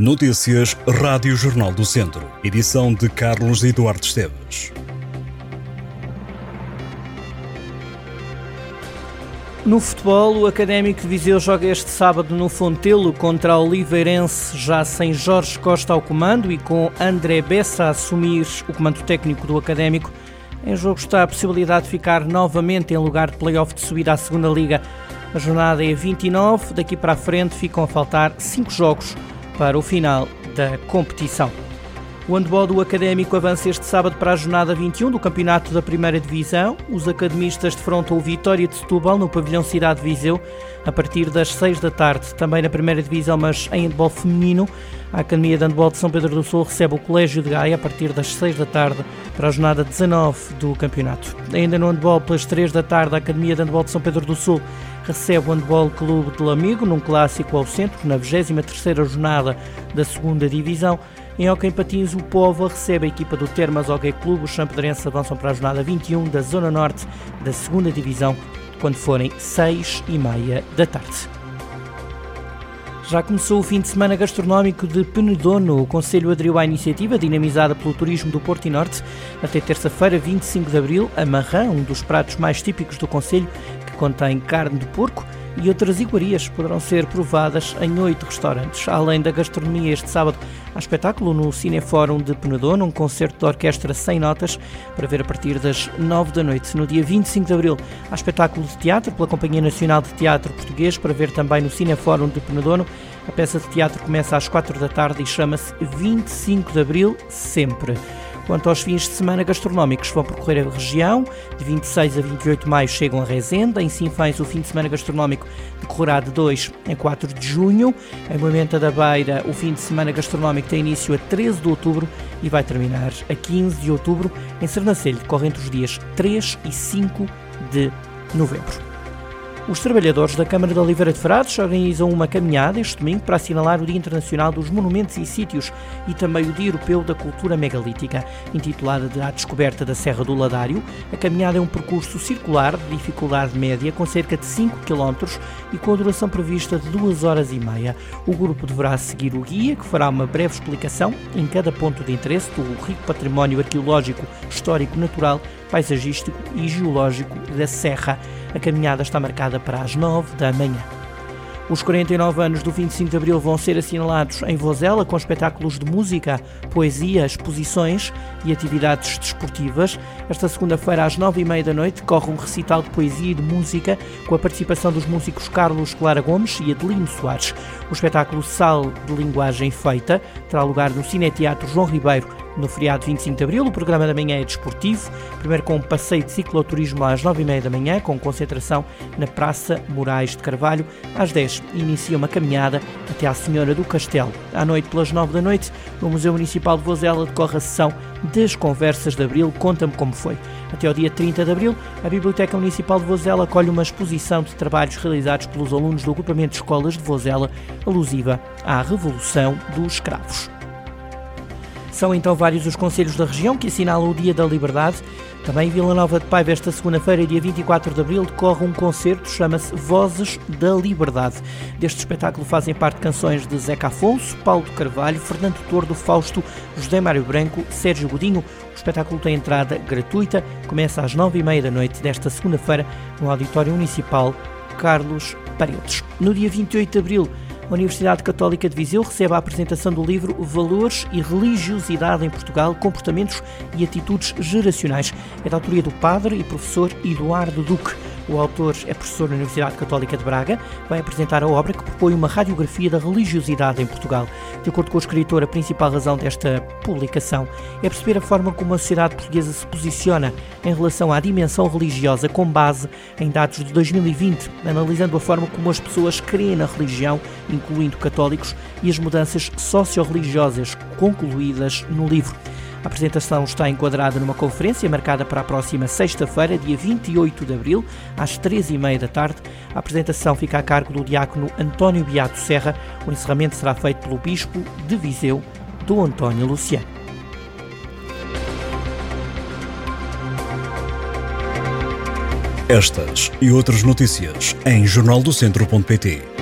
Notícias Rádio Jornal do Centro. Edição de Carlos Eduardo Esteves. No futebol, o Académico de Viseu joga este sábado no Fontelo contra o Oliveirense, já sem Jorge Costa ao comando e com André Bessa a assumir o comando técnico do Académico. Em jogo está a possibilidade de ficar novamente em lugar de playoff de subida à segunda Liga. A jornada é 29, daqui para a frente ficam a faltar 5 jogos para o final da competição. O handball do Académico avança este sábado para a jornada 21 do Campeonato da Primeira Divisão. Os academistas defrontam o Vitória de Setúbal no pavilhão Cidade de Viseu a partir das 6 da tarde. Também na Primeira Divisão, mas em handball feminino, a Academia de Handball de São Pedro do Sul recebe o Colégio de Gaia a partir das 6 da tarde para a jornada 19 do campeonato. Ainda no handball, pelas 3 da tarde, a Academia de Handball de São Pedro do Sul recebe o Handball Clube de Lamigo num clássico ao centro, na 23ª jornada da segunda Divisão. Em Hockey Patins, o Povo recebe a equipa do Termas Hockey Clube. Os champedrenses avançam para a jornada 21 da Zona Norte da segunda Divisão, quando forem 6 e meia da tarde. Já começou o fim de semana gastronómico de Penedono. O Conselho aderiu à iniciativa dinamizada pelo turismo do Porto e Norte. Até terça-feira, 25 de abril, a marrã, um dos pratos mais típicos do Conselho, contém carne de porco, e outras iguarias poderão ser provadas em oito restaurantes. Além da gastronomia, este sábado há espetáculo no Cinefórum de Penedono, um concerto de orquestra sem notas, para ver a partir das nove da noite. No dia 25 de abril, há espetáculo de teatro pela Companhia Nacional de Teatro Português, para ver também no Cinefórum de Penedono. A peça de teatro começa às quatro da tarde e chama-se 25 de Abril Sempre. Quanto aos fins de semana gastronómicos, vão percorrer a região. De 26 a 28 de maio chegam a Rezende. Em Sinfãs, o fim de semana gastronómico decorrerá de 2 a 4 de junho. Em Moimenta da Beira, o fim de semana gastronómico tem início a 13 de outubro e vai terminar a 15 de outubro. Em Sernancelho, decorre entre os dias 3 e 5 de novembro. Os trabalhadores da Câmara de Oliveira de Frades organizam uma caminhada este domingo para assinalar o Dia Internacional dos Monumentos e Sítios e também o Dia Europeu da Cultura Megalítica. Intitulada de A Descoberta da Serra do Ladário, a caminhada é um percurso circular de dificuldade média com cerca de 5 km e com a duração prevista de 2 horas e meia. O grupo deverá seguir o guia, que fará uma breve explicação em cada ponto de interesse do rico património arqueológico, histórico, natural, paisagístico e geológico da Serra. A caminhada está marcada para as 9 da manhã. Os 49 anos do 25 de Abril vão ser assinalados em Vozela com espetáculos de música, poesia, exposições e atividades desportivas. Esta segunda-feira, às 9h30 da noite, corre um recital de poesia e de música com a participação dos músicos Carlos Clara Gomes e Adelino Soares. O espetáculo Sal de Linguagem Feita terá lugar no Cineteatro João Ribeiro no feriado 25 de Abril, o programa da manhã é desportivo, primeiro com um passeio de cicloturismo às 9h30 da manhã, com concentração na Praça Moraes de Carvalho. Às 10 inicia uma caminhada até à Senhora do Castelo. À noite, pelas 9 da noite, no Museu Municipal de Vozela, decorre a sessão das Conversas de Abril. Conta-me como foi. Até ao dia 30 de Abril, a Biblioteca Municipal de Vozela acolhe uma exposição de trabalhos realizados pelos alunos do agrupamento de escolas de Vozela, alusiva à Revolução dos Escravos. São então vários os conselhos da região que assinalam o Dia da Liberdade. Também em Vila Nova de Paiva, esta segunda-feira, dia 24 de abril, decorre um concerto, chama-se Vozes da Liberdade. Deste espetáculo fazem parte canções de Zeca Afonso, Paulo Carvalho, Fernando Tordo, Fausto, José Mário Branco, Sérgio Godinho. O espetáculo tem entrada gratuita, começa às nove e meia da noite desta segunda-feira no Auditório Municipal Carlos Paredes. No dia 28 de abril, a Universidade Católica de Viseu recebe a apresentação do livro Valores e Religiosidade em Portugal, Comportamentos e Atitudes Geracionais. É da autoria do padre e professor Eduardo Duque. O autor é professor na Universidade Católica de Braga, vai apresentar a obra que propõe uma radiografia da religiosidade em Portugal. De acordo com o escritor, a principal razão desta publicação é perceber a forma como a sociedade portuguesa se posiciona em relação à dimensão religiosa com base em dados de 2020, analisando a forma como as pessoas creem na religião, incluindo católicos, e as mudanças socio-religiosas concluídas no livro. A apresentação está enquadrada numa conferência marcada para a próxima sexta-feira, dia 28 de abril, às três e meia da tarde. A apresentação fica a cargo do diácono António Beato Serra. O encerramento será feito pelo Bispo de Viseu, do António Luciano. Estas e outras notícias em jornaldocentro.pt